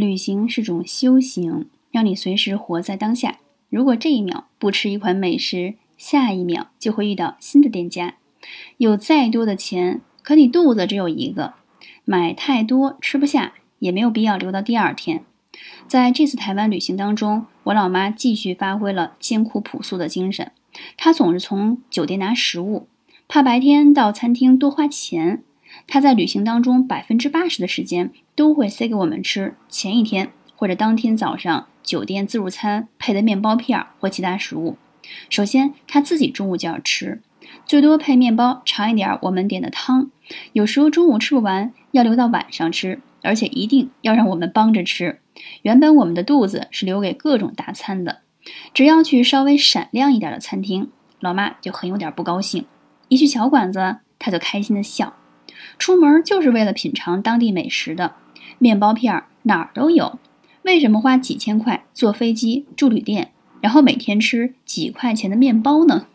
旅行是种修行，让你随时活在当下。如果这一秒不吃一款美食，下一秒就会遇到新的店家。有再多的钱，可你肚子只有一个，买太多吃不下，也没有必要留到第二天。在这次台湾旅行当中，我老妈继续发挥了艰苦朴素的精神。她总是从酒店拿食物，怕白天到餐厅多花钱。她在旅行当中百分之八十的时间都会塞给我们吃前一天或者当天早上酒店自助餐配的面包片或其他食物。首先，她自己中午就要吃，最多配面包，尝一点我们点的汤。有时候中午吃不完，要留到晚上吃，而且一定要让我们帮着吃。原本我们的肚子是留给各种大餐的，只要去稍微闪亮一点的餐厅，老妈就很有点不高兴；一去小馆子，她就开心的笑。出门就是为了品尝当地美食的，面包片哪儿都有。为什么花几千块坐飞机住旅店，然后每天吃几块钱的面包呢？